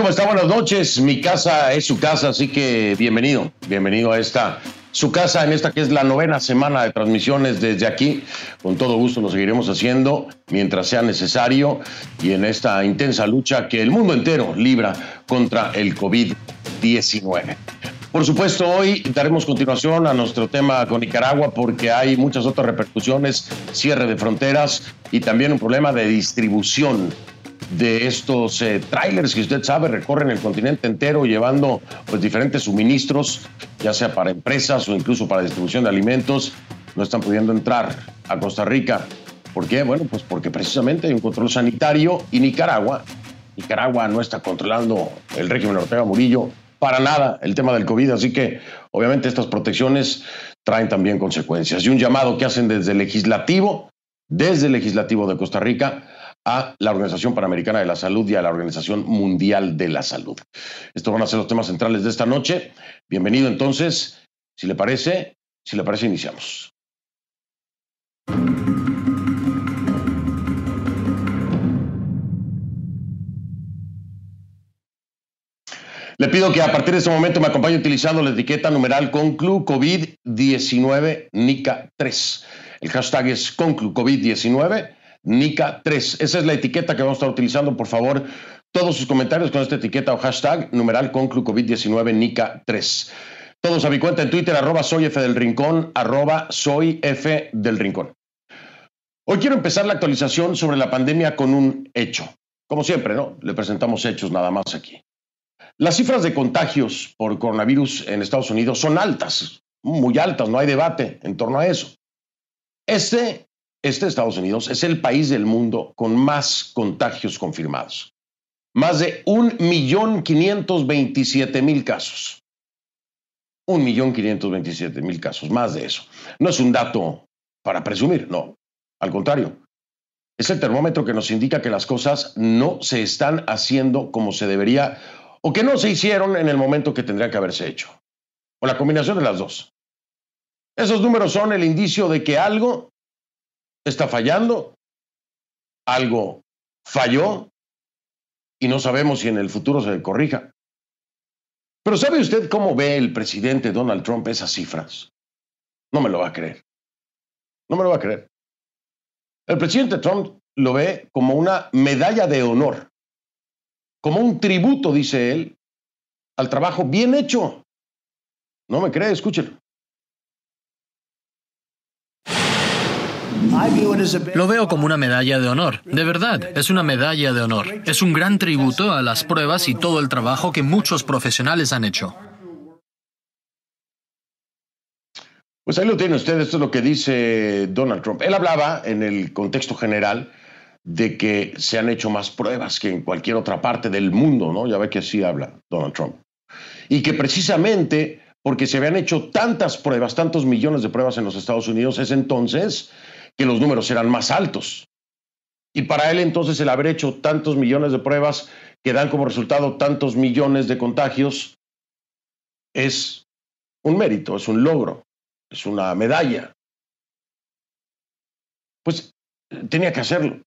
¿Cómo está? Buenas noches. Mi casa es su casa, así que bienvenido, bienvenido a esta su casa en esta que es la novena semana de transmisiones desde aquí. Con todo gusto lo seguiremos haciendo mientras sea necesario y en esta intensa lucha que el mundo entero libra contra el COVID-19. Por supuesto, hoy daremos continuación a nuestro tema con Nicaragua porque hay muchas otras repercusiones, cierre de fronteras y también un problema de distribución de estos eh, trailers que usted sabe recorren el continente entero llevando pues diferentes suministros, ya sea para empresas o incluso para distribución de alimentos, no están pudiendo entrar a Costa Rica. ¿Por qué? Bueno, pues porque precisamente hay un control sanitario y Nicaragua, Nicaragua no está controlando el régimen Ortega Murillo para nada el tema del COVID, así que obviamente estas protecciones traen también consecuencias. Y un llamado que hacen desde el legislativo, desde el legislativo de Costa Rica, a la Organización Panamericana de la Salud y a la Organización Mundial de la Salud. Estos van a ser los temas centrales de esta noche. Bienvenido entonces. Si le parece, si le parece, iniciamos. Le pido que a partir de este momento me acompañe utilizando la etiqueta numeral conclu COVID-19 NICA 3. El hashtag es conclu COVID-19 NICA 3. Esa es la etiqueta que vamos a estar utilizando, por favor. Todos sus comentarios con esta etiqueta o hashtag numeral conclu COVID-19 NICA 3. Todos a mi cuenta en Twitter, arroba soy F del Rincón, arroba soy F del Rincón. Hoy quiero empezar la actualización sobre la pandemia con un hecho. Como siempre, ¿no? Le presentamos hechos nada más aquí. Las cifras de contagios por coronavirus en Estados Unidos son altas, muy altas, no hay debate en torno a eso. Este este Estados Unidos es el país del mundo con más contagios confirmados. Más de 1.527.000 casos. 1.527.000 casos, más de eso. No es un dato para presumir, no. Al contrario, es el termómetro que nos indica que las cosas no se están haciendo como se debería o que no se hicieron en el momento que tendría que haberse hecho. O la combinación de las dos. Esos números son el indicio de que algo está fallando, algo falló y no sabemos si en el futuro se corrija. Pero ¿sabe usted cómo ve el presidente Donald Trump esas cifras? No me lo va a creer. No me lo va a creer. El presidente Trump lo ve como una medalla de honor, como un tributo, dice él, al trabajo bien hecho. No me cree, escúchelo. Lo veo como una medalla de honor. De verdad, es una medalla de honor. Es un gran tributo a las pruebas y todo el trabajo que muchos profesionales han hecho. Pues ahí lo tiene usted, esto es lo que dice Donald Trump. Él hablaba en el contexto general de que se han hecho más pruebas que en cualquier otra parte del mundo, ¿no? Ya ve que así habla Donald Trump. Y que precisamente porque se habían hecho tantas pruebas, tantos millones de pruebas en los Estados Unidos, es entonces que los números eran más altos. Y para él entonces el haber hecho tantos millones de pruebas que dan como resultado tantos millones de contagios es un mérito, es un logro, es una medalla. Pues tenía que hacerlo.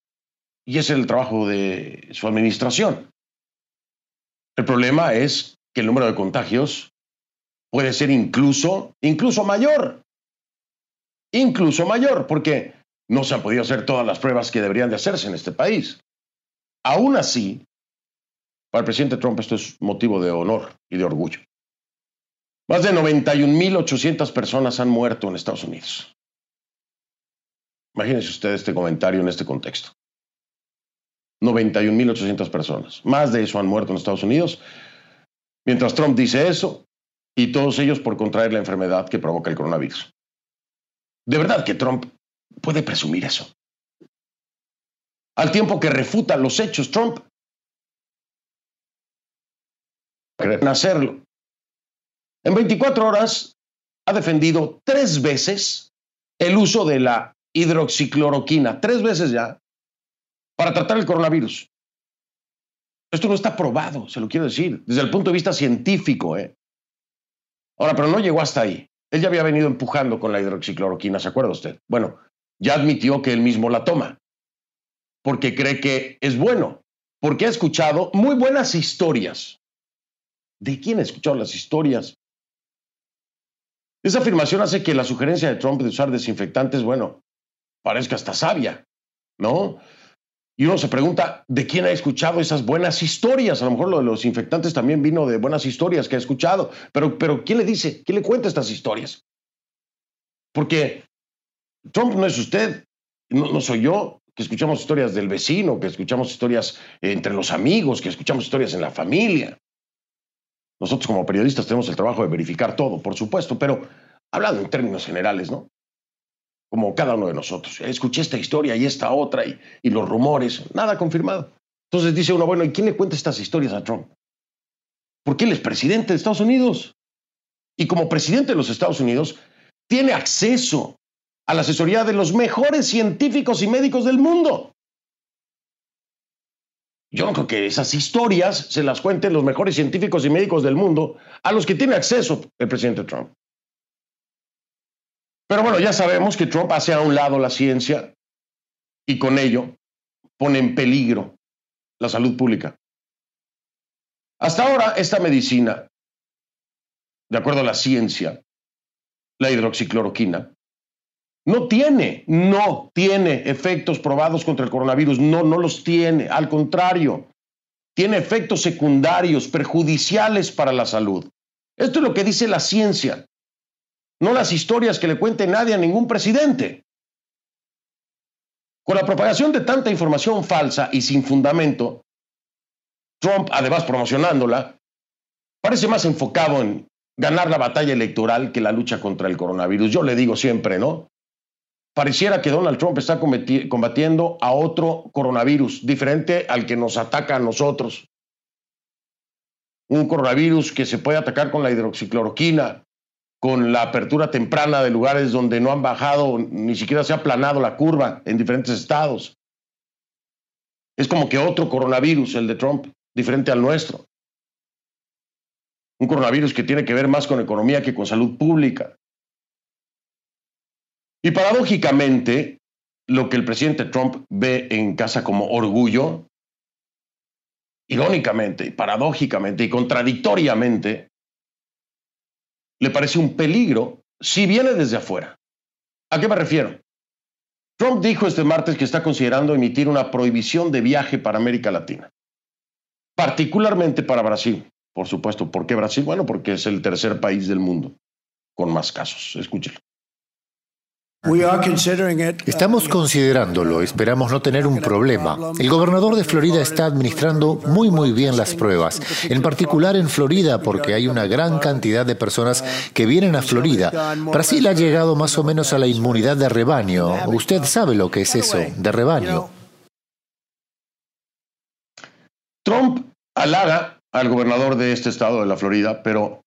Y es el trabajo de su administración. El problema es que el número de contagios puede ser incluso, incluso mayor. Incluso mayor, porque no se han podido hacer todas las pruebas que deberían de hacerse en este país. Aún así, para el presidente Trump esto es motivo de honor y de orgullo. Más de 91.800 personas han muerto en Estados Unidos. Imagínense usted este comentario en este contexto. 91.800 personas. Más de eso han muerto en Estados Unidos. Mientras Trump dice eso, y todos ellos por contraer la enfermedad que provoca el coronavirus. De verdad que Trump puede presumir eso. Al tiempo que refuta los hechos, Trump creen hacerlo. En 24 horas ha defendido tres veces el uso de la hidroxicloroquina, tres veces ya, para tratar el coronavirus. Esto no está probado, se lo quiero decir, desde el punto de vista científico. ¿eh? Ahora, pero no llegó hasta ahí. Él ya había venido empujando con la hidroxicloroquina, ¿se acuerda usted? Bueno, ya admitió que él mismo la toma, porque cree que es bueno, porque ha escuchado muy buenas historias. ¿De quién ha escuchado las historias? Esa afirmación hace que la sugerencia de Trump de usar desinfectantes, bueno, parezca hasta sabia, ¿no? Y uno se pregunta, ¿de quién ha escuchado esas buenas historias? A lo mejor lo de los infectantes también vino de buenas historias que ha escuchado, pero, pero ¿quién le dice? ¿Quién le cuenta estas historias? Porque Trump no es usted, no, soy yo, que escuchamos historias del vecino, que escuchamos historias entre los amigos, que escuchamos historias en la familia. Nosotros como periodistas tenemos el trabajo de verificar todo, por supuesto, pero hablando en términos generales, ¿no? Como cada uno de nosotros. Escuché esta historia y esta otra y, los rumores, nada confirmado. Entonces dice uno, bueno, ¿y quién le cuenta estas historias a Trump? Porque él es presidente de Estados Unidos. Y como presidente de los Estados Unidos, tiene acceso a la asesoría de los mejores científicos y médicos del mundo. Yo no creo que esas historias se las cuenten los mejores científicos y médicos del mundo a los que tiene acceso el presidente Trump. Pero bueno, ya sabemos que Trump hace a un lado la ciencia y con ello pone en peligro la salud pública. Hasta ahora, esta medicina, de acuerdo a la ciencia, la hidroxicloroquina, no tiene, no tiene efectos probados contra el coronavirus, no, no los tiene, al contrario, tiene efectos secundarios perjudiciales para la salud. Esto es lo que dice la ciencia no las historias que le cuente nadie a ningún presidente. Con la propagación de tanta información falsa y sin fundamento, Trump, además promocionándola, parece más enfocado en ganar la batalla electoral que la lucha contra el coronavirus. Yo le digo siempre, ¿no? Pareciera que Donald Trump está combatiendo a otro coronavirus, diferente al que nos ataca a nosotros. Un coronavirus que se puede atacar con la hidroxicloroquina, con la apertura temprana de lugares donde no han bajado, ni siquiera se ha aplanado la curva en diferentes estados. Es como que otro coronavirus, el de Trump, diferente al nuestro. Un coronavirus que tiene que ver más con economía que con salud pública. Y paradójicamente, lo que el presidente Trump ve en casa como orgullo, irónicamente, paradójicamente y contradictoriamente, le parece un peligro si viene desde afuera. ¿A qué me refiero? Trump dijo este martes que está considerando emitir una prohibición de viaje para América Latina, particularmente para Brasil. Por supuesto, ¿por qué Brasil? Bueno, porque es el tercer país del mundo con más casos. Escúchelo. Estamos considerándolo, esperamos no tener un problema. El gobernador de Florida está administrando muy muy bien las pruebas, en particular en Florida porque hay una gran cantidad de personas que vienen a Florida. Brasil ha llegado más o menos a la inmunidad de rebaño. Usted sabe lo que es eso, de rebaño. Trump halaga al gobernador de este estado de la Florida, pero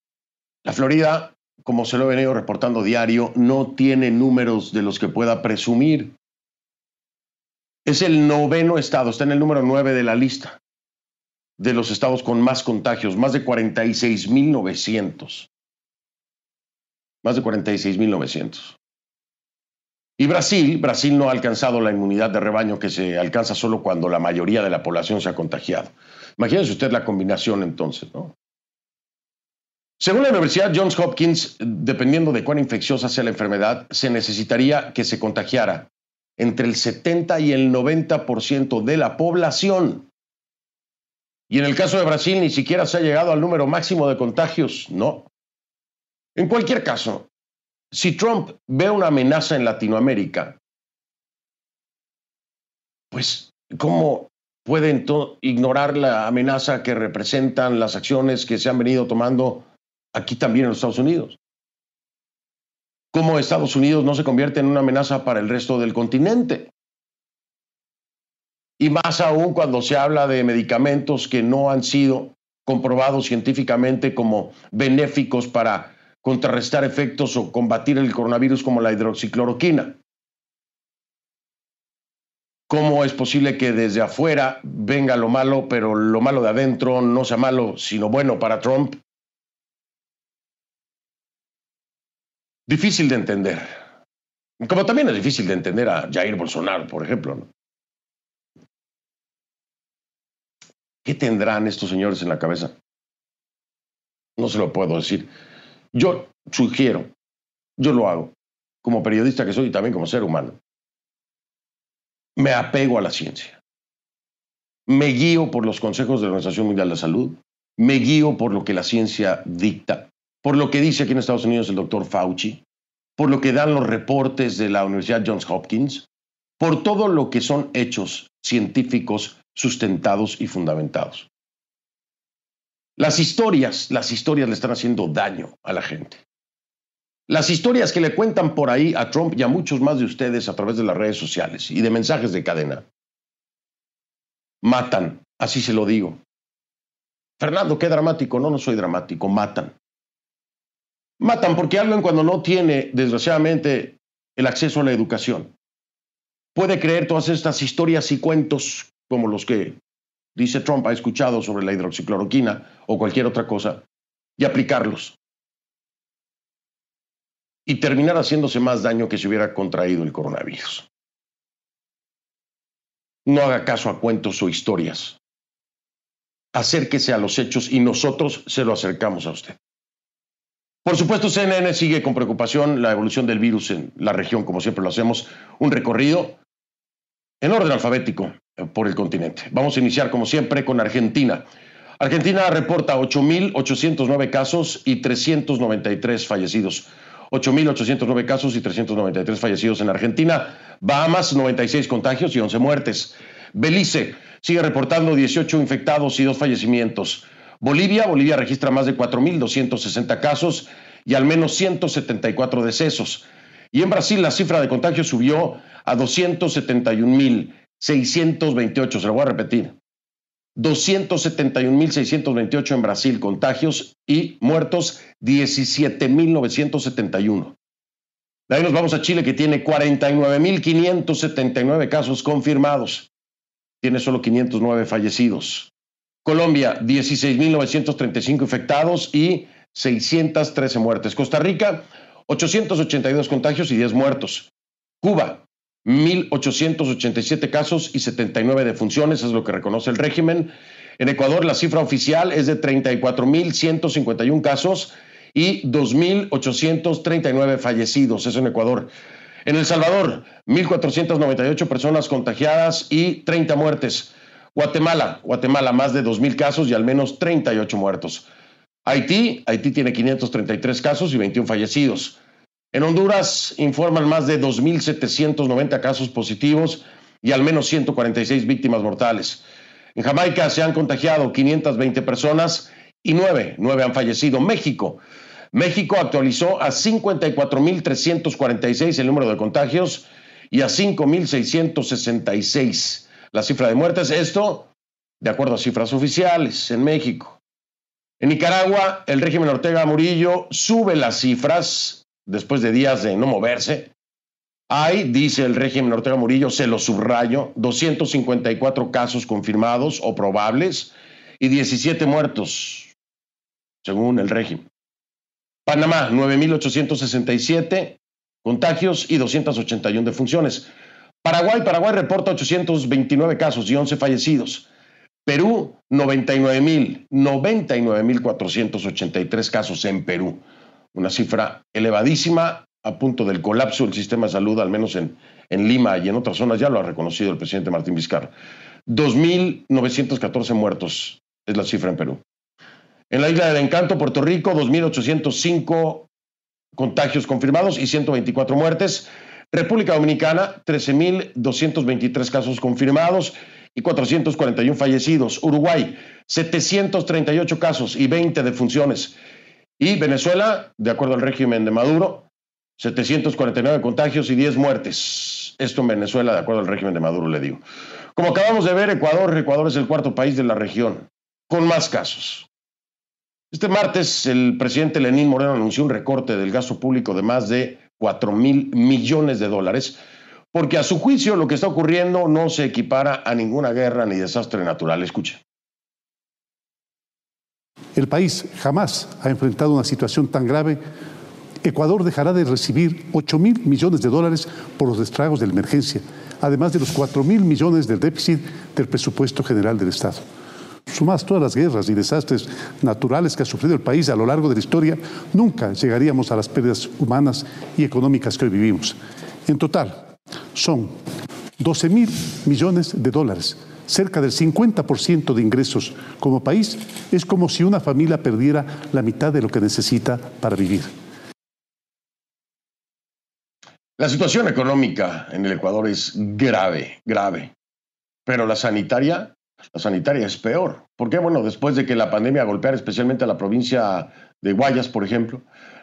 la Florida como se lo he venido reportando diario, no tiene números de los que pueda presumir. Es el noveno estado, está en el número nueve de la lista de los estados con más contagios, más de 46.900. Más de 46.900. Y Brasil, Brasil no ha alcanzado la inmunidad de rebaño que se alcanza solo cuando la mayoría de la población se ha contagiado. Imagínese usted la combinación entonces, ¿no? Según la Universidad Johns Hopkins, dependiendo de cuán infecciosa sea la enfermedad, se necesitaría que se contagiara entre el 70 y el 90% de la población. Y en el caso de Brasil ni siquiera se ha llegado al número máximo de contagios, no. En cualquier caso, si Trump ve una amenaza en Latinoamérica, pues, ¿cómo puede ignorar la amenaza que representan las acciones que se han venido tomando aquí también en los Estados Unidos. ¿Cómo Estados Unidos no se convierte en una amenaza para el resto del continente? Y más aún cuando se habla de medicamentos que no han sido comprobados científicamente como benéficos para contrarrestar efectos o combatir el coronavirus como la hidroxicloroquina. ¿Cómo es posible que desde afuera venga lo malo, pero lo malo de adentro no sea malo, sino bueno para Trump? Difícil de entender. Como también es difícil de entender a Jair Bolsonaro, por ejemplo. ¿Qué tendrán estos señores en la cabeza? No se lo puedo decir. Yo sugiero, yo lo hago, como periodista que soy y también como ser humano. Me apego a la ciencia. Me guío por los consejos de la Organización Mundial de la Salud. Me guío por lo que la ciencia dicta, por lo que dice aquí en Estados Unidos el doctor Fauci, por lo que dan los reportes de la Universidad Johns Hopkins, por todo lo que son hechos científicos sustentados y fundamentados. Las historias, las historias le están haciendo daño a la gente. Las historias que le cuentan por ahí a Trump y a muchos más de ustedes a través de las redes sociales y de mensajes de cadena, matan, así se lo digo. Fernando, qué dramático. No, no soy dramático, matan. Matan porque alguien cuando no tiene, desgraciadamente, el acceso a la educación, puede creer todas estas historias y cuentos como los que dice Trump ha escuchado sobre la hidroxicloroquina o cualquier otra cosa y aplicarlos. Y terminar haciéndose más daño que si hubiera contraído el coronavirus. No haga caso a cuentos o historias. Acérquese a los hechos y nosotros se lo acercamos a usted. Por supuesto, CNN sigue con preocupación la evolución del virus en la región, como siempre lo hacemos, un recorrido en orden alfabético eh, por el continente. Vamos a iniciar, como siempre, con Argentina. Argentina reporta 8.809 casos y 393 fallecidos. 8.809 casos y 393 fallecidos en Argentina. Bahamas, 96 contagios y 11 muertes. Belice sigue reportando 18 infectados y 2 fallecimientos. Bolivia, Bolivia registra más de 4.260 casos y al menos 174 decesos. Y en Brasil la cifra de contagios subió a 271.628, se lo voy a repetir. 271.628 en Brasil contagios y muertos 17.971. De ahí nos vamos a Chile que tiene 49.579 casos confirmados. Tiene solo 509 fallecidos. Colombia, 16.935 infectados y 613 muertes. Costa Rica, 882 contagios y 10 muertos. Cuba, 1.887 casos y 79 defunciones, es lo que reconoce el régimen. En Ecuador, la cifra oficial es de 34.151 casos y 2.839 fallecidos, eso en Ecuador. En El Salvador, 1.498 personas contagiadas y 30 muertes. Guatemala, Guatemala, más de 2.000 casos y al menos 38 muertos. Haití, Haití tiene 533 casos y 21 fallecidos. En Honduras informan más de 2.790 casos positivos y al menos 146 víctimas mortales. En Jamaica se han contagiado 520 personas y 9, 9 han fallecido. México, México actualizó a 54.346 el número de contagios y a 5.666 la cifra de muertes. Esto, de acuerdo a cifras oficiales en México. En Nicaragua, el régimen Ortega Murillo sube las cifras después de días de no moverse. Hay, dice el régimen Ortega Murillo, se lo subrayo, 254 casos confirmados o probables y 17 muertos, según el régimen. Panamá, 9.867 contagios y 281 defunciones. Paraguay, Paraguay reporta 829 casos y 11 fallecidos. Perú, 99.000, 99.483 casos en Perú. Una cifra elevadísima a punto del colapso del sistema de salud, al menos en, en Lima y en otras zonas, ya lo ha reconocido el presidente Martín Vizcarra. 2.914 muertos es la cifra en Perú. En la isla del Encanto, Puerto Rico, 2.805 contagios confirmados y 124 muertes. República Dominicana, 13.223 casos confirmados y 441 fallecidos. Uruguay, 738 casos y 20 defunciones. Y Venezuela, de acuerdo al régimen de Maduro, 749 contagios y 10 muertes. Esto en Venezuela, de acuerdo al régimen de Maduro, le digo. Como acabamos de ver, Ecuador, Ecuador es el cuarto país de la región con más casos. Este martes, el presidente Lenín Moreno anunció un recorte del gasto público de más de 4 mil millones de dólares, porque a su juicio lo que está ocurriendo no se equipara a ninguna guerra ni desastre natural. Escuche. El país jamás ha enfrentado una situación tan grave Ecuador dejará de recibir 8 mil millones de dólares por los estragos de la emergencia, además de los 4 mil millones del déficit del presupuesto general del Estado. Sumas todas las guerras y desastres naturales que ha sufrido el país a lo largo de la historia, nunca llegaríamos a las pérdidas humanas y económicas que hoy vivimos. En total, son 12 mil millones de dólares, cerca del 50% de ingresos como país. Es como si una familia perdiera la mitad de lo que necesita para vivir. La situación económica en el Ecuador es grave, grave. Pero la sanitaria, sanitaria es peor. ¿Por qué? Bueno, después de que la pandemia golpeara especialmente a la provincia de Guayas, por ejemplo,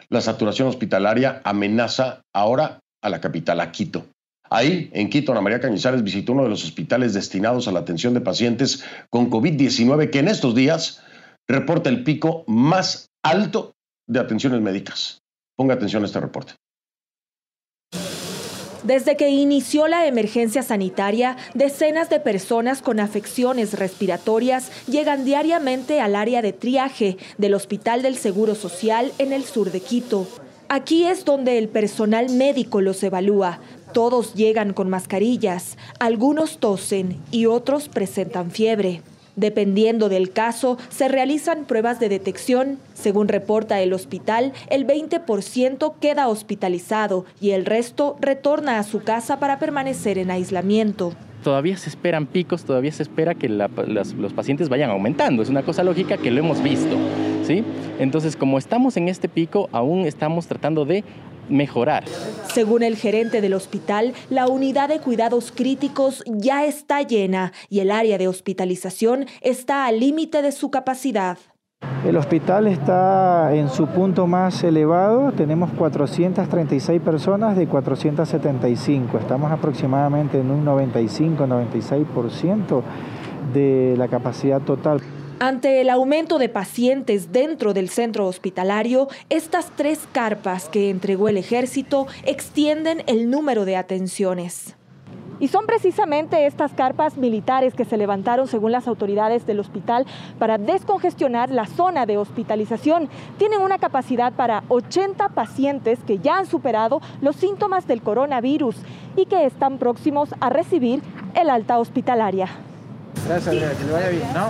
la saturación hospitalaria amenaza ahora a la capital, a Quito. Ahí, en Quito, Ana María Cañizares visitó uno de los hospitales destinados a la atención de pacientes con COVID-19 que en estos días reporta el pico más alto de atenciones médicas. Ponga atención a este reporte. Desde que inició la emergencia sanitaria, decenas de personas con afecciones respiratorias llegan diariamente al área de triaje del Hospital del Seguro Social en el sur de Quito. Aquí es donde el personal médico los evalúa. Todos llegan con mascarillas, algunos tosen y otros presentan fiebre. Dependiendo del caso, se realizan pruebas de detección. Según reporta el hospital, el 20% queda hospitalizado y el resto retorna a su casa para permanecer en aislamiento todavía se esperan picos, todavía se espera que los pacientes vayan aumentando. Es una cosa lógica que lo hemos visto. ¿sí? Entonces, como estamos en este pico, aún estamos tratando de mejorar. Según el gerente del hospital, la unidad de cuidados críticos ya está llena y el área de hospitalización está al límite de su capacidad. El hospital está en su punto más elevado, tenemos 436 personas de 475, estamos aproximadamente en un 95-96% de la capacidad total. Ante el aumento de pacientes dentro del centro hospitalario, estas tres carpas que entregó el ejército extienden el número de atenciones. Y son precisamente estas carpas militares que se levantaron según las autoridades del hospital para descongestionar la zona de hospitalización. Tienen una capacidad para 80 pacientes que ya han superado los síntomas del coronavirus y que están próximos a recibir el alta hospitalaria.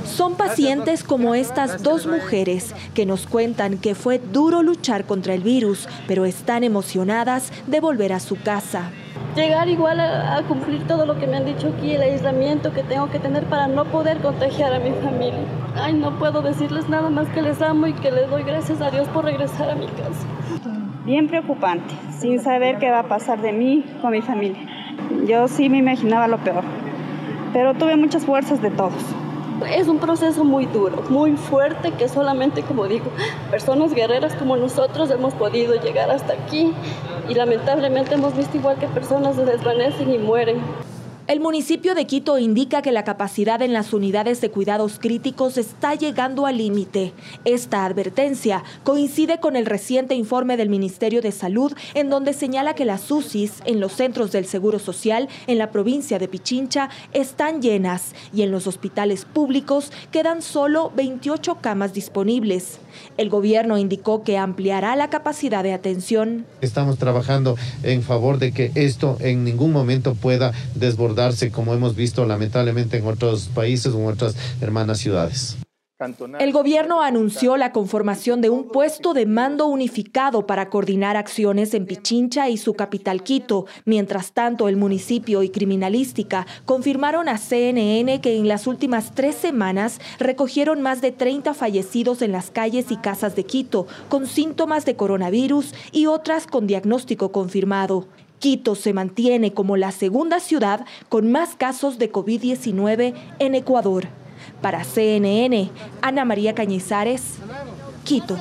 Son pacientes como estas dos mujeres que nos cuentan que fue duro luchar contra el virus, pero están emocionadas de volver a su casa. Llegar igual a, cumplir todo lo que me han dicho aquí, el aislamiento que tengo que tener para no poder contagiar a mi familia. Ay, no puedo decirles nada más que les amo y que les doy gracias a Dios por regresar a mi casa. Bien preocupante, sin saber qué va a pasar de mí con mi familia. Yo sí me imaginaba lo peor pero tuve muchas fuerzas de todos. Es un proceso muy duro, muy fuerte, que solamente, como digo, personas guerreras como nosotros hemos podido llegar hasta aquí y lamentablemente hemos visto igual que personas se desvanecen y mueren. El municipio de Quito indica que la capacidad en las unidades de cuidados críticos está llegando al límite. Esta advertencia coincide con el reciente informe del Ministerio de Salud en donde señala que las UCIs en los centros del Seguro Social en la provincia de Pichincha están llenas y en los hospitales públicos quedan solo 28 camas disponibles. El gobierno indicó que ampliará la capacidad de atención. Estamos trabajando en favor de que esto en ningún momento pueda desbordar darse como hemos visto lamentablemente en otros países o en otras hermanas ciudades. El gobierno anunció la conformación de un puesto de mando unificado para coordinar acciones en Pichincha y su capital Quito. Mientras tanto, el municipio y criminalística confirmaron a CNN que en las últimas tres semanas recogieron más de 30 fallecidos en las calles y casas de Quito con síntomas de coronavirus y otras con diagnóstico confirmado. Quito se mantiene como la segunda ciudad con más casos de COVID-19 en Ecuador. Para CNN, Ana María Cañizares, Quito.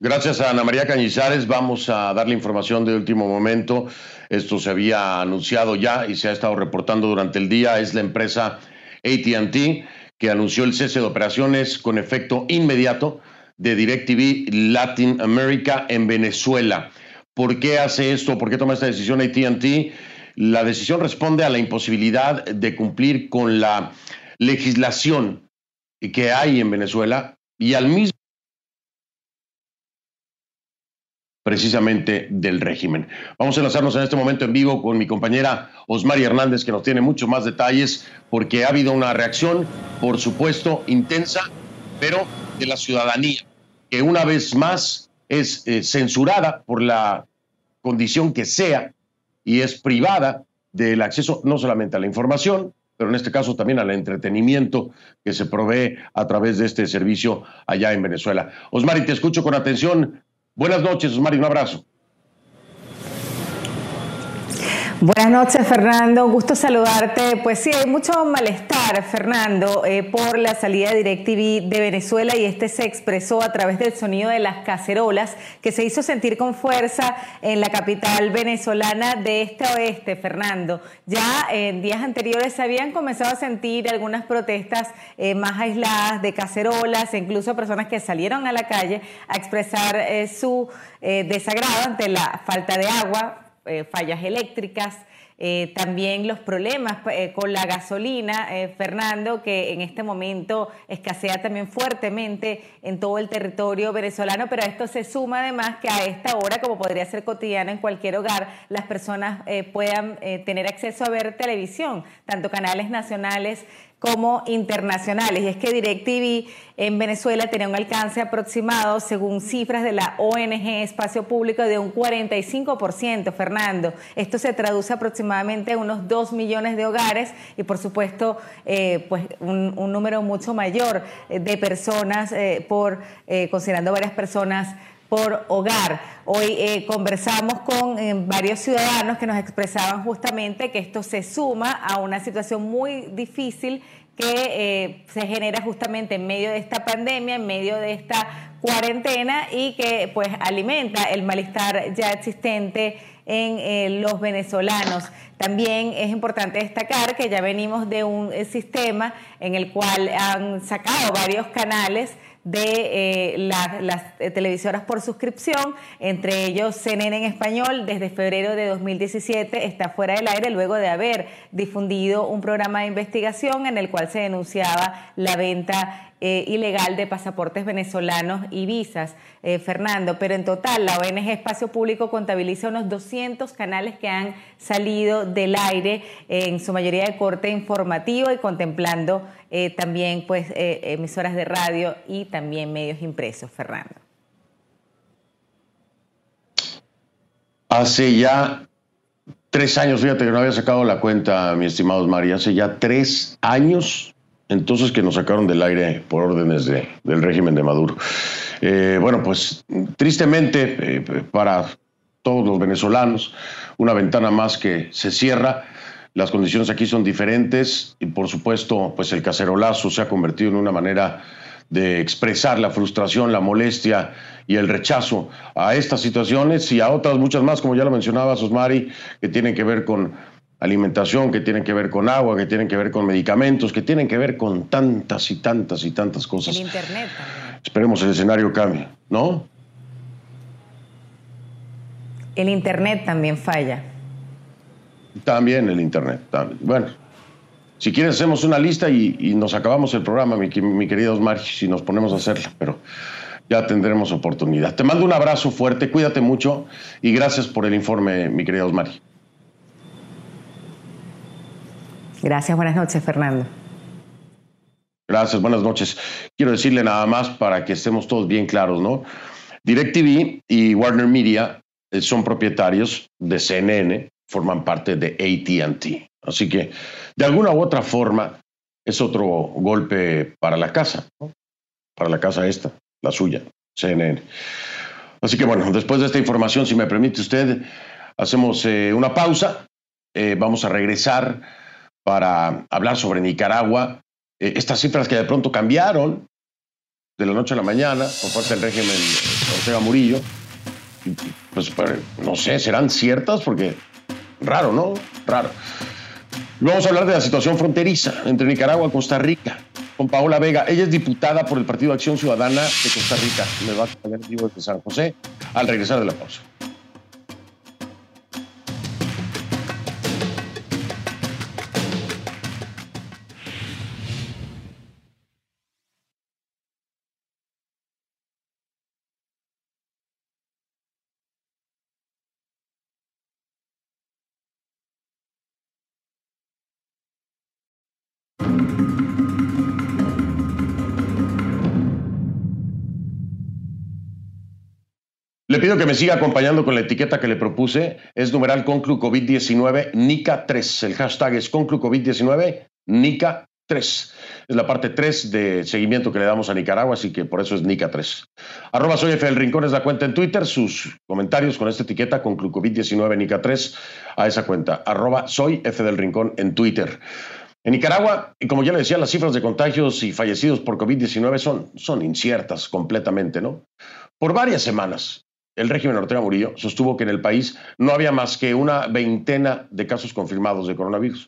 Gracias a Ana María Cañizares. Vamos a darle información de último momento. Esto se había anunciado ya y se ha estado reportando durante el día. Es la empresa ATT que anunció el cese de operaciones con efecto inmediato de DirecTV Latin America en Venezuela. ¿Por qué hace esto? ¿Por qué toma esta decisión ATT? La decisión responde a la imposibilidad de cumplir con la legislación que hay en Venezuela y al mismo precisamente del régimen. Vamos a enlazarnos en este momento en vivo con mi compañera Osmari Hernández, que nos tiene muchos más detalles, porque ha habido una reacción, por supuesto, intensa, pero de la ciudadanía, que una vez más es eh, censurada por la condición que sea y es privada del acceso no solamente a la información, pero en este caso también al entretenimiento que se provee a través de este servicio allá en Venezuela. Osmari, te escucho con atención. Buenas noches, Osmari, un abrazo. Buenas noches, Fernando. Un gusto saludarte. Pues sí, hay mucho malestar, Fernando, eh, por la salida de DirecTV de Venezuela y este se expresó a través del sonido de las cacerolas que se hizo sentir con fuerza en la capital venezolana de este oeste, Fernando. Ya en días anteriores se habían comenzado a sentir algunas protestas eh, más aisladas de cacerolas e incluso personas que salieron a la calle a expresar eh, su desagrado ante la falta de agua eh, fallas eléctricas, eh, también los problemas eh, con la gasolina, Fernando, que en este momento escasea también fuertemente en todo el territorio venezolano, pero esto se suma además que a esta hora, como podría ser cotidiano en cualquier hogar, las personas puedan tener acceso a ver televisión, tanto canales nacionales como internacionales. Y es que DirecTV en Venezuela tenía un alcance aproximado, según cifras de la ONG Espacio Público, de un 45%, Fernando. Esto se traduce aproximadamente a unos 2 millones de hogares y, por supuesto, eh, pues un, número mucho mayor de personas, eh, por eh, considerando varias personas por hogar. Hoy conversamos con varios ciudadanos que nos expresaban justamente que esto se suma a una situación muy difícil que eh, se genera justamente en medio de esta pandemia, en medio de esta cuarentena y que pues alimenta el malestar ya existente en eh, los venezolanos. También es importante destacar que ya venimos de un eh, sistema en el cual han sacado varios canales de eh, las eh, televisoras por suscripción, entre ellos CNN en español, desde febrero de 2017 está fuera del aire luego de haber difundido un programa de investigación en el cual se denunciaba la venta eh, ilegal de pasaportes venezolanos y visas, Fernando. Pero en total, la ONG Espacio Público contabiliza unos 200 canales que han salido del aire, en su mayoría de corte informativo y contemplando eh, también pues, emisoras de radio y también medios impresos, Fernando. Hace ya tres años, fíjate que no había sacado la cuenta, mi estimado María, hace ya tres años entonces que nos sacaron del aire por órdenes del régimen de Maduro. Eh, bueno, pues tristemente eh, para todos los venezolanos, una ventana más que se cierra. Las condiciones aquí son diferentes y por supuesto, pues el cacerolazo se ha convertido en una manera de expresar la frustración, la molestia y el rechazo a estas situaciones y a otras muchas más, como ya lo mencionaba Sosmari, que tienen que ver con alimentación, que tienen que ver con agua, que tienen que ver con medicamentos, que tienen que ver con tantas y tantas y tantas cosas. El Internet Esperemos el escenario cambie, ¿no? El Internet también falla. También el Internet. Bueno, si quieres hacemos una lista y, nos acabamos el programa, mi, mi querida Osmar, si nos ponemos a hacerla, pero ya tendremos oportunidad. Te mando un abrazo fuerte, cuídate mucho y gracias por el informe, mi querida Osmar. Gracias, buenas noches, Fernando. Gracias, buenas noches. Quiero decirle nada más para que estemos todos bien claros, ¿no? DirecTV y Warner Media eh, son propietarios de CNN, forman parte de ATT. Así que, de alguna u otra forma, es otro golpe para la casa, ¿no? para la casa esta, la suya, CNN. Así que bueno, después de esta información, si me permite usted, hacemos eh, una pausa. Eh, vamos a regresar para hablar sobre Nicaragua. Eh, estas cifras que de pronto cambiaron de la noche a la mañana por parte del régimen Ortega Murillo, pues no sé, serán ciertas porque raro, ¿no? Raro. Vamos a hablar de la situación fronteriza entre Nicaragua y Costa Rica con Paola Vega. Ella es diputada por el Partido Acción Ciudadana de Costa Rica. Me va a acompañar vivo desde San José al regresar de la pausa. Le pido que me siga acompañando con la etiqueta que le propuse. Es numeral Conclu COVID-19 NICA3. El hashtag es Conclu COVID-19 NICA3. Es la parte 3 de seguimiento que le damos a Nicaragua, así que por eso es NICA3. Arroba soy F del Rincón es la cuenta en Twitter. Sus comentarios con esta etiqueta Conclu COVID-19 NICA3 a esa cuenta. Arroba soy F del Rincón en Twitter. En Nicaragua, como ya le decía, las cifras de contagios y fallecidos por COVID-19 son, son inciertas completamente, ¿no? Por varias semanas, el régimen Ortega Murillo sostuvo que en el país no había más que una veintena de casos confirmados de coronavirus.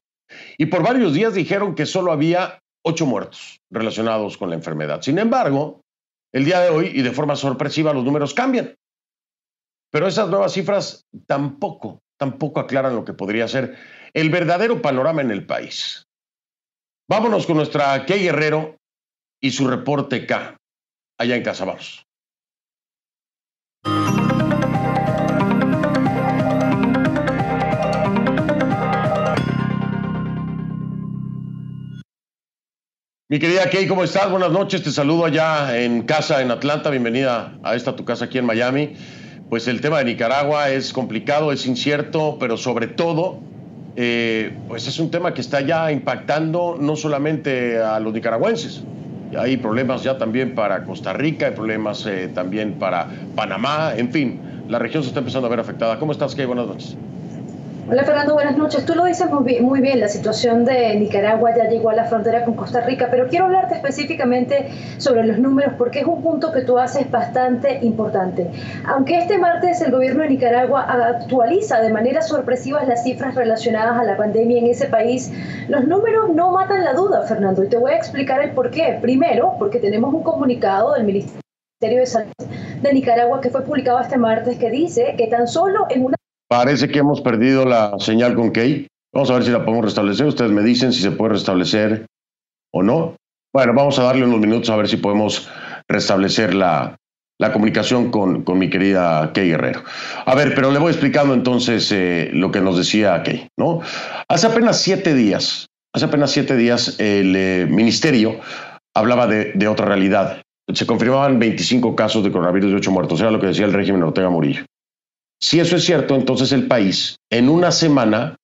Y por varios días dijeron que solo había ocho muertos relacionados con la enfermedad. Sin embargo, el día de hoy, y de forma sorpresiva, los números cambian. Pero esas nuevas cifras tampoco, tampoco aclaran lo que podría ser el verdadero panorama en el país. Vámonos con nuestra Key Guerrero y su reporte K, allá en Casabaros. Mi querida Kay, ¿cómo estás? Buenas noches, te saludo allá en casa en Atlanta, bienvenida a esta tu casa aquí en Miami. Pues el tema de Nicaragua es complicado, es incierto, pero sobre todo, eh, pues es un tema que está ya impactando no solamente a los nicaragüenses, hay problemas ya también para Costa Rica, hay problemas eh, también para Panamá, en fin, la región se está empezando a ver afectada. ¿Cómo estás, Kay? Buenas noches. Hola Fernando, buenas noches. Tú lo dices muy bien, la situación de Nicaragua ya llegó a la frontera con Costa Rica, pero quiero hablarte específicamente sobre los números porque es un punto que tú haces bastante importante. Aunque este martes el gobierno de Nicaragua actualiza de manera sorpresiva las cifras relacionadas a la pandemia en ese país, los números no matan la duda, Fernando, y te voy a explicar el por qué. Primero, porque tenemos un comunicado del Ministerio de Salud de Nicaragua que fue publicado este martes que dice que tan solo en una Parece que hemos perdido la señal con Key. Vamos a ver si la podemos restablecer. Ustedes me dicen si se puede restablecer o no. Bueno, vamos a darle unos minutos a ver si podemos restablecer la, la comunicación con, con, mi querida Key Guerrero. A ver, pero le voy explicando entonces eh, lo que nos decía Key, ¿no? Hace apenas siete días, hace apenas siete días el eh, ministerio hablaba de, de, otra realidad. Se confirmaban 25 casos de coronavirus y 8 muertos, era lo que decía el régimen Ortega Murillo. Si eso es cierto, entonces el país en una semana,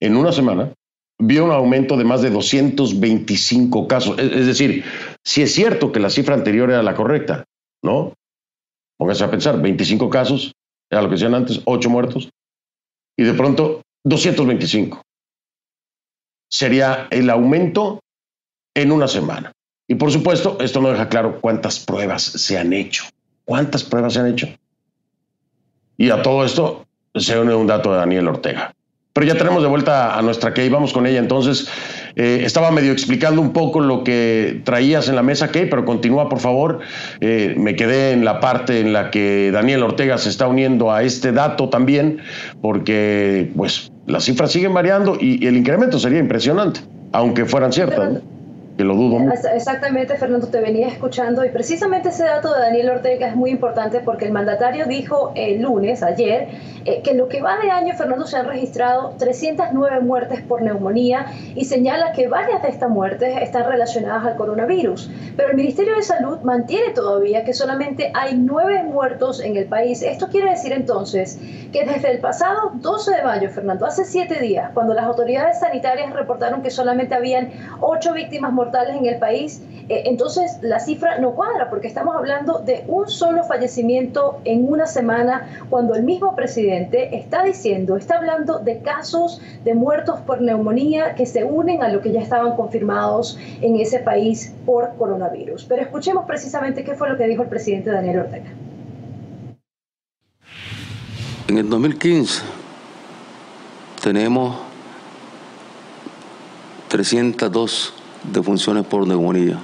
en una semana, vio un aumento de más de 225 casos. Es, decir, si es cierto que la cifra anterior era la correcta, ¿no? Póngase a pensar, 25 casos, era lo que decían antes, 8 muertos, y de pronto 225. Sería el aumento en una semana. Y por supuesto, esto no deja claro cuántas pruebas se han hecho. ¿Cuántas pruebas se han hecho? Y a todo esto se une un dato de Daniel Ortega. Pero ya tenemos de vuelta a nuestra Key, vamos con ella. Entonces, eh, estaba medio explicando un poco lo que traías en la mesa, Key, pero continúa, por favor. Eh, me quedé en la parte en la que Daniel Ortega se está uniendo a este dato también, porque pues las cifras siguen variando y, el incremento sería impresionante, aunque fueran ciertas que lo dudo Exactamente, Fernando, te venía escuchando y precisamente ese dato de Daniel Ortega es muy importante porque el mandatario dijo el lunes, ayer, eh, que en lo que va de año, Fernando, se han registrado 309 muertes por neumonía y señala que varias de estas muertes están relacionadas al coronavirus. Pero el Ministerio de Salud mantiene todavía que solamente hay nueve muertos en el país. Esto quiere decir entonces que desde el pasado 12 de mayo, Fernando, hace siete días, cuando las autoridades sanitarias reportaron que solamente habían ocho víctimas mortales, en el país, eh, entonces la cifra no cuadra porque estamos hablando de un solo fallecimiento en una semana cuando el mismo presidente está diciendo, está hablando de casos de muertos por neumonía que se unen a lo que ya estaban confirmados en ese país por coronavirus. Pero escuchemos precisamente qué fue lo que dijo el presidente Daniel Ortega. En el 2015 tenemos 302 de funciones por neumonía.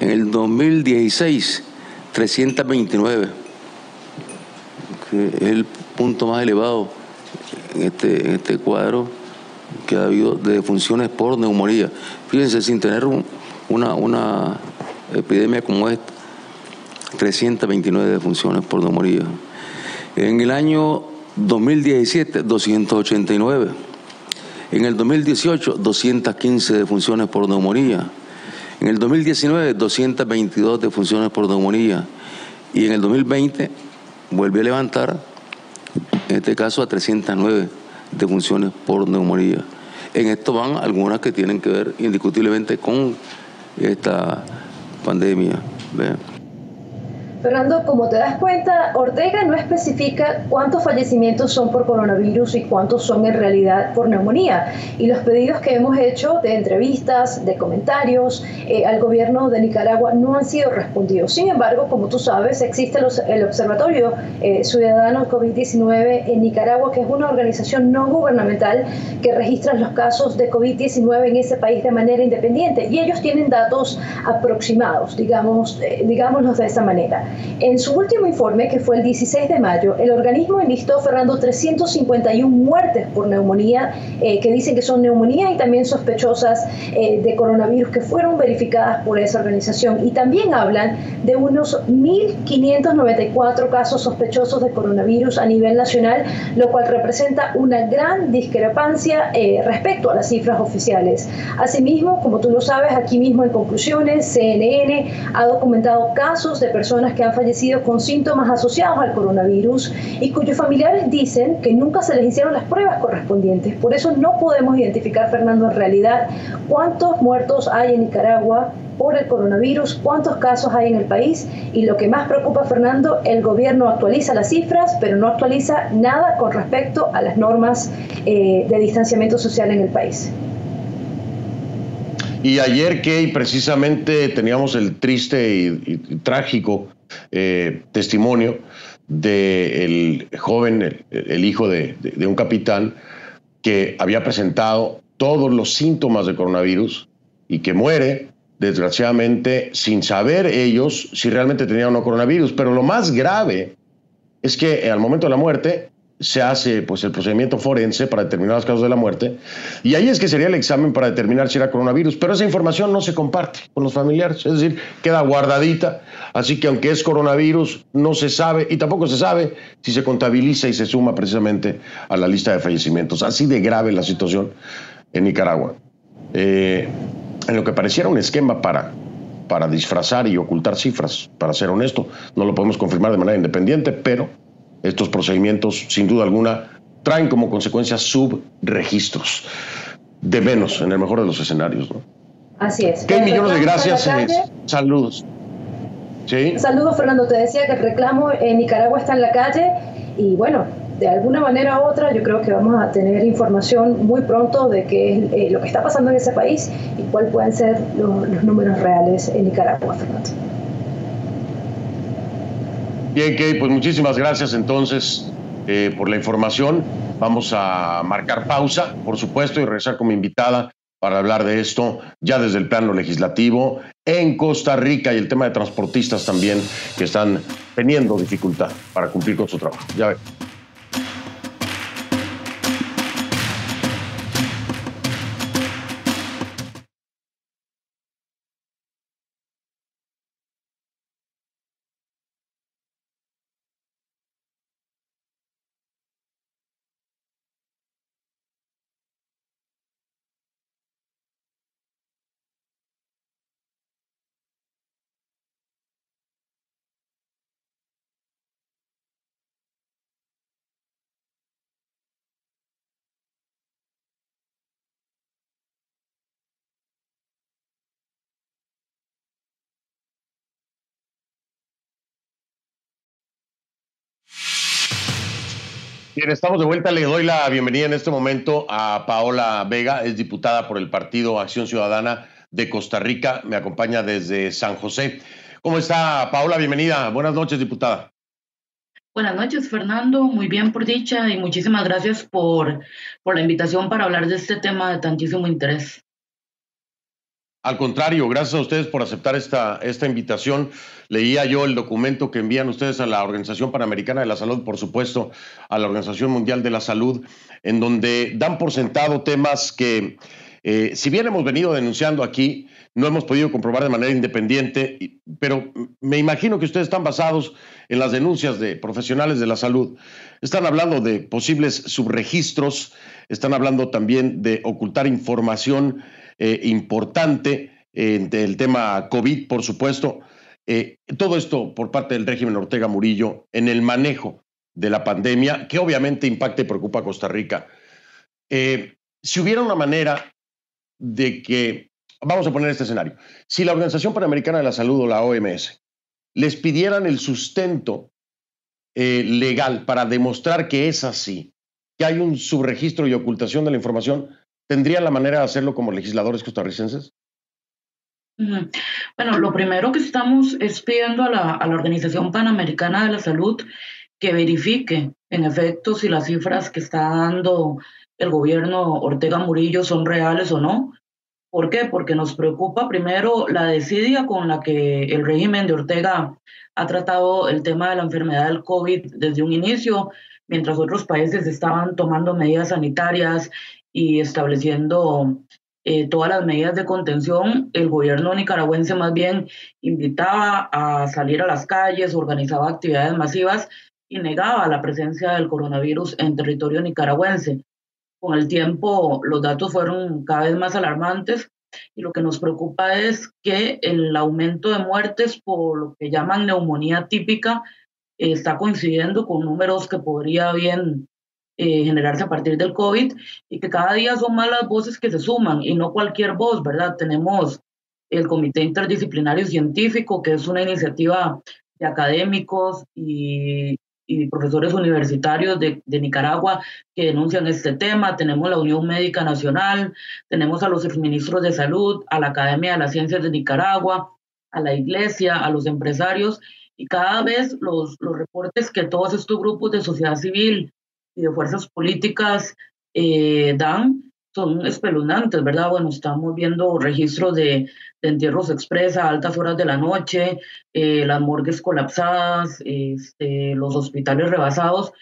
En el 2016, 329, que es el punto más elevado en este, en este cuadro que ha habido de funciones por neumonía. Fíjense, sin tener una, una epidemia como esta, 329 defunciones por neumonía. En el año 2017, 289 En el 2018, 215 defunciones por neumonía. En el 2019, 222 defunciones por neumonía. Y en el 2020, vuelve a levantar, en este caso, a 309 defunciones por neumonía. En esto van algunas que tienen que ver indiscutiblemente con esta pandemia. Fernando, como te das cuenta, Ortega no especifica cuántos fallecimientos son por coronavirus y cuántos son en realidad por neumonía. Y los pedidos que hemos hecho de entrevistas, de comentarios eh, al gobierno de Nicaragua no han sido respondidos. Sin embargo, como tú sabes, existe el Observatorio eh, Ciudadano COVID-19 en Nicaragua, que es una organización no gubernamental que registra los casos de COVID-19 en ese país de manera independiente. Y ellos tienen datos aproximados, digamos, eh, de esa manera. En su último informe, que fue el 16 de mayo, el organismo enlistó, Fernando, 351 muertes por neumonía, eh, que dicen que son neumonía y también sospechosas eh, de coronavirus que fueron verificadas por esa organización. Y también hablan de unos 1.594 casos sospechosos de coronavirus a nivel nacional, lo cual representa una gran discrepancia eh, respecto a las cifras oficiales. Asimismo, como tú lo sabes, aquí mismo en conclusiones, CNN ha documentado casos de personas que han fallecido con síntomas asociados al coronavirus y cuyos familiares dicen que nunca se les hicieron las pruebas correspondientes. Por eso no podemos identificar, Fernando, en realidad cuántos muertos hay en Nicaragua por el coronavirus, cuántos casos hay en el país y lo que más preocupa, Fernando, el gobierno actualiza las cifras, pero no actualiza nada con respecto a las normas eh, de distanciamiento social en el país. Y ayer, que precisamente teníamos el triste y trágico eh, testimonio del joven, el, hijo de, un capitán, que había presentado todos los síntomas de coronavirus y que muere, desgraciadamente, sin saber ellos si realmente tenían o no coronavirus. Pero lo más grave es que al momento de la muerte se hace pues, el procedimiento forense para determinar las causas de la muerte y ahí es que sería el examen para determinar si era coronavirus, pero esa información no se comparte con los familiares, es decir, queda guardadita, así que aunque es coronavirus no se sabe y tampoco se sabe si se contabiliza y se suma precisamente a la lista de fallecimientos. Así de grave la situación en Nicaragua. Eh, en lo que pareciera un esquema para, para disfrazar y ocultar cifras, para ser honesto, no lo podemos confirmar de manera independiente, pero estos procedimientos, sin duda alguna, traen como consecuencia subregistros, de menos en el mejor de los escenarios. ¿no? Así es. ¿Qué millones de gracias? Saludos. ¿Sí? Saludos, Fernando. Te decía que el reclamo en Nicaragua está en la calle y bueno, de alguna manera u otra yo creo que vamos a tener información muy pronto de qué es eh, lo que está pasando en ese país y cuáles pueden ser los números reales en Nicaragua, Fernando. Bien, Kay, pues muchísimas gracias entonces eh, por la información. Vamos a marcar pausa, por supuesto, y regresar como invitada para hablar de esto ya desde el plano legislativo en Costa Rica y el tema de transportistas también que están teniendo dificultad para cumplir con su trabajo. Ya ve. Bien, estamos de vuelta. Le doy la bienvenida en este momento a Paola Vega, es diputada por el Partido Acción Ciudadana de Costa Rica. Me acompaña desde San José. ¿Cómo está Paola? Bienvenida. Buenas noches, diputada. Buenas noches, Fernando. Muy bien por dicha y muchísimas gracias por, por la invitación para hablar de este tema de tantísimo interés. Al contrario, gracias a ustedes por aceptar esta, esta invitación. Leía yo el documento que envían ustedes a la Organización Panamericana de la Salud, por supuesto, a la Organización Mundial de la Salud, en donde dan por sentado temas que, eh, si bien hemos venido denunciando aquí, no hemos podido comprobar de manera independiente, pero me imagino que ustedes están basados en las denuncias de profesionales de la salud. Están hablando de posibles subregistros están hablando también de ocultar información eh, importante eh, del tema COVID, por supuesto. Eh, todo esto por parte del régimen Ortega Murillo en el manejo de la pandemia, que obviamente impacta y preocupa a Costa Rica. si hubiera una manera de que, vamos a poner este escenario, si la Organización Panamericana de la Salud o la OMS les pidieran el sustento legal para demostrar que es así, que hay un subregistro y ocultación de la información, ¿tendrían la manera de hacerlo como legisladores costarricenses? Bueno, lo primero que estamos es pidiendo a la, a la, Organización Panamericana de la Salud que verifique, en efecto, si las cifras que está dando el gobierno Ortega Murillo son reales o no. ¿Por qué? Porque nos preocupa primero la desidia con la que el régimen de Ortega ha tratado el tema de la enfermedad del COVID desde un inicio, mientras otros países estaban tomando medidas sanitarias y estableciendo eh, todas las medidas de contención, el gobierno nicaragüense más bien invitaba a salir a las calles, organizaba actividades masivas y negaba la presencia del coronavirus en territorio nicaragüense. Con el tiempo los datos fueron cada vez más alarmantes y lo que nos preocupa es que el aumento de muertes por lo que llaman neumonía típica está coincidiendo con números que podría bien eh, generarse a partir del COVID y que cada día son más las voces que se suman y no cualquier voz, ¿verdad? Tenemos el Comité Interdisciplinario Científico, que es una iniciativa de académicos y, y profesores universitarios de, de, Nicaragua que denuncian este tema. Tenemos la Unión Médica Nacional, tenemos a los exministros de Salud, a la Academia de las Ciencias de Nicaragua, a la Iglesia, a los empresarios y cada vez los, los reportes que todos estos grupos de sociedad civil y de fuerzas políticas eh, dan son espeluznantes, ¿verdad? Bueno, estamos viendo registros de, de entierros expresa a altas horas de la noche, eh, las morgues colapsadas, este, los hospitales rebasados,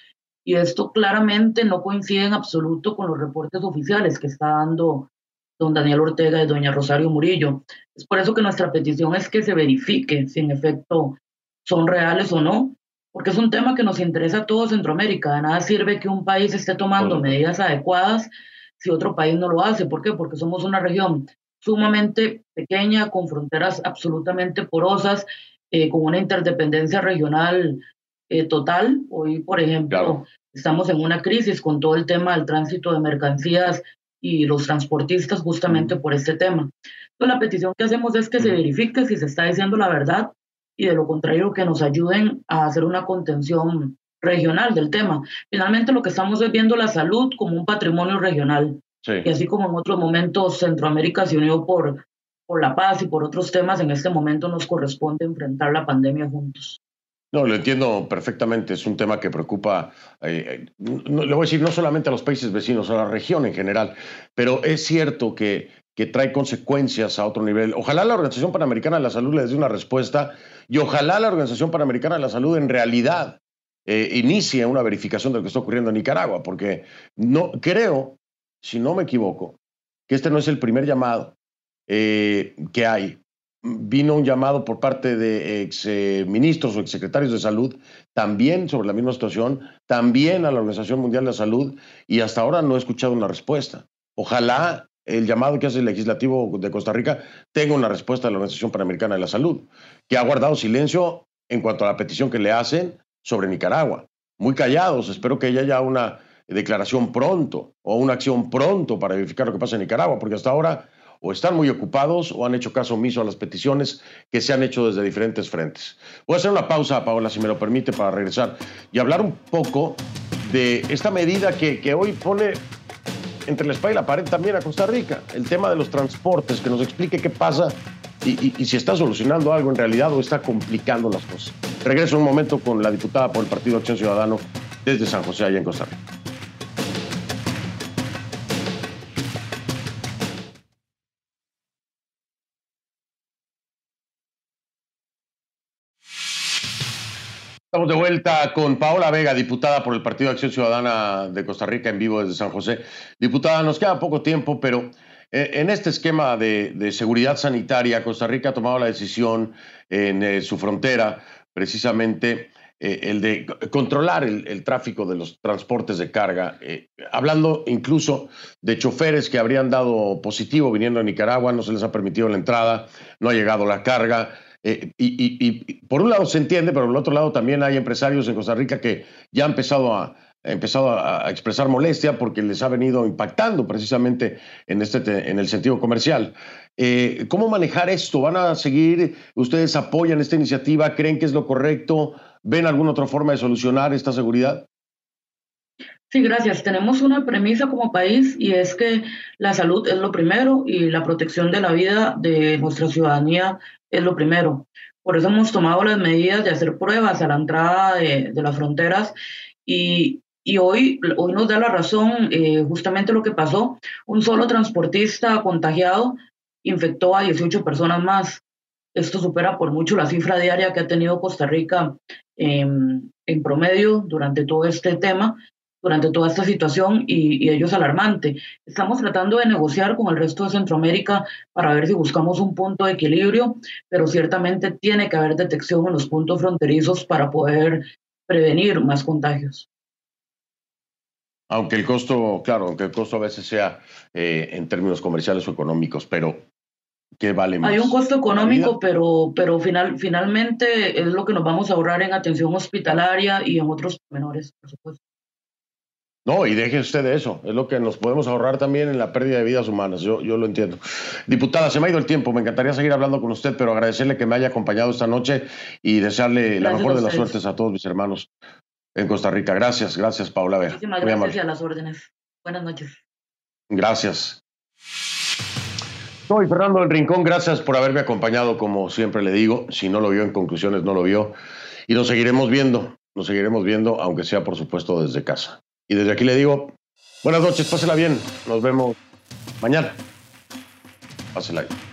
y esto claramente no coincide en absoluto con los reportes oficiales que está dando don Daniel Ortega y doña Rosario Murillo. Es por eso que nuestra petición es que se verifique si en efecto son reales o no, porque es un tema que nos interesa a todo Centroamérica. De nada sirve que un país esté tomando medidas adecuadas si otro país no lo hace. ¿Por qué? Porque somos una región sumamente pequeña, con fronteras absolutamente porosas, eh, con una interdependencia regional eh, total. Hoy, por ejemplo, estamos en una crisis con todo el tema del tránsito de mercancías y los transportistas justamente por este tema. Entonces, la petición que hacemos es que se verifique si se está diciendo la verdad y de lo contrario que nos ayuden a hacer una contención regional del tema. Finalmente lo que estamos es viendo la salud como un patrimonio regional. Y así como en otros momentos Centroamérica se unió por, por la paz y por otros temas, en este momento nos corresponde enfrentar la pandemia juntos. No, lo entiendo perfectamente. Es un tema que preocupa, eh, le voy a decir, no solamente a los países vecinos, a la región en general, pero es cierto que, que trae consecuencias a otro nivel. Ojalá la Organización Panamericana de la Salud les dé una respuesta y ojalá la Organización Panamericana de la Salud en realidad eh, inicie una verificación de lo que está ocurriendo en Nicaragua, porque no creo, si no me equivoco, que este no es el primer llamado eh, que hay. Vino un llamado por parte de ex eh, ministros o ex secretarios de salud también sobre la misma situación, también a la Organización Mundial de la Salud, y hasta ahora no he escuchado una respuesta. Ojalá el llamado que hace el legislativo de Costa Rica tenga una respuesta de la Organización Panamericana de la Salud, que ha guardado silencio en cuanto a la petición que le hacen sobre Nicaragua. Muy callados, espero que haya una declaración pronto o una acción pronto para verificar lo que pasa en Nicaragua, porque hasta ahora o están muy ocupados o han hecho caso omiso a las peticiones que se han hecho desde diferentes frentes. Voy a hacer una pausa, Paola, si me lo permite, para regresar y hablar un poco de esta medida que, que hoy pone entre la espalda y la pared también a Costa Rica. El tema de los transportes, que nos explique qué pasa y, y, si está solucionando algo en realidad o está complicando las cosas. Regreso un momento con la diputada por el Partido Acción Ciudadano desde San José, allá en Costa Rica. De vuelta con Paola Vega, diputada por el Partido de Acción Ciudadana de Costa Rica en vivo desde San José. Diputada, nos queda poco tiempo, pero eh, en este esquema de, seguridad sanitaria, Costa Rica ha tomado la decisión en eh, su frontera, precisamente, eh, el de controlar el, tráfico de los transportes de carga, hablando incluso de choferes que habrían dado positivo viniendo a Nicaragua, no se les ha permitido la entrada, no ha llegado la carga. Eh, y, por un lado se entiende, pero por el otro lado también hay empresarios en Costa Rica que ya han empezado a, empezado a, expresar molestia porque les ha venido impactando precisamente en, este, en el sentido comercial. ¿Cómo manejar esto? ¿Van a seguir? ¿Ustedes apoyan esta iniciativa? ¿Creen que es lo correcto? ¿Ven alguna otra forma de solucionar esta seguridad? Sí, gracias. Tenemos una premisa como país y es que la salud es lo primero y la protección de la vida de nuestra ciudadanía es lo primero. Por eso hemos tomado las medidas de hacer pruebas a la entrada de, las fronteras y, hoy, hoy nos da la razón eh, justamente lo que pasó. Un solo transportista contagiado infectó a 18 personas más. Esto supera por mucho la cifra diaria que ha tenido Costa Rica en promedio durante todo este tema, durante toda esta situación y, ello es alarmante. Estamos tratando de negociar con el resto de Centroamérica para ver si buscamos un punto de equilibrio, pero ciertamente tiene que haber detección en los puntos fronterizos para poder prevenir más contagios. Aunque el costo, claro, aunque el costo a veces sea eh, en términos comerciales o económicos, pero vale Hay un costo económico, pero, pero final, finalmente es lo que nos vamos a ahorrar en atención hospitalaria y en otros menores, por supuesto. No, y deje usted de eso. Es lo que nos podemos ahorrar también en la pérdida de vidas humanas. Yo, yo lo entiendo. Diputada, se me ha ido el tiempo. Me encantaría seguir hablando con usted, pero agradecerle que me haya acompañado esta noche y desearle la mejor de las suertes a todos mis hermanos en Costa Rica. Gracias, gracias, Paula. Ver. Muchísimas gracias y a las órdenes. Buenas noches. Gracias. Soy Fernando del Rincón, gracias por haberme acompañado, como siempre le digo. Si no lo vio en conclusiones, no lo vio. Y nos seguiremos viendo, nos seguiremos viendo, aunque sea por supuesto desde casa. Y desde aquí le digo, buenas noches, pásela bien. Nos vemos mañana. Pásela bien.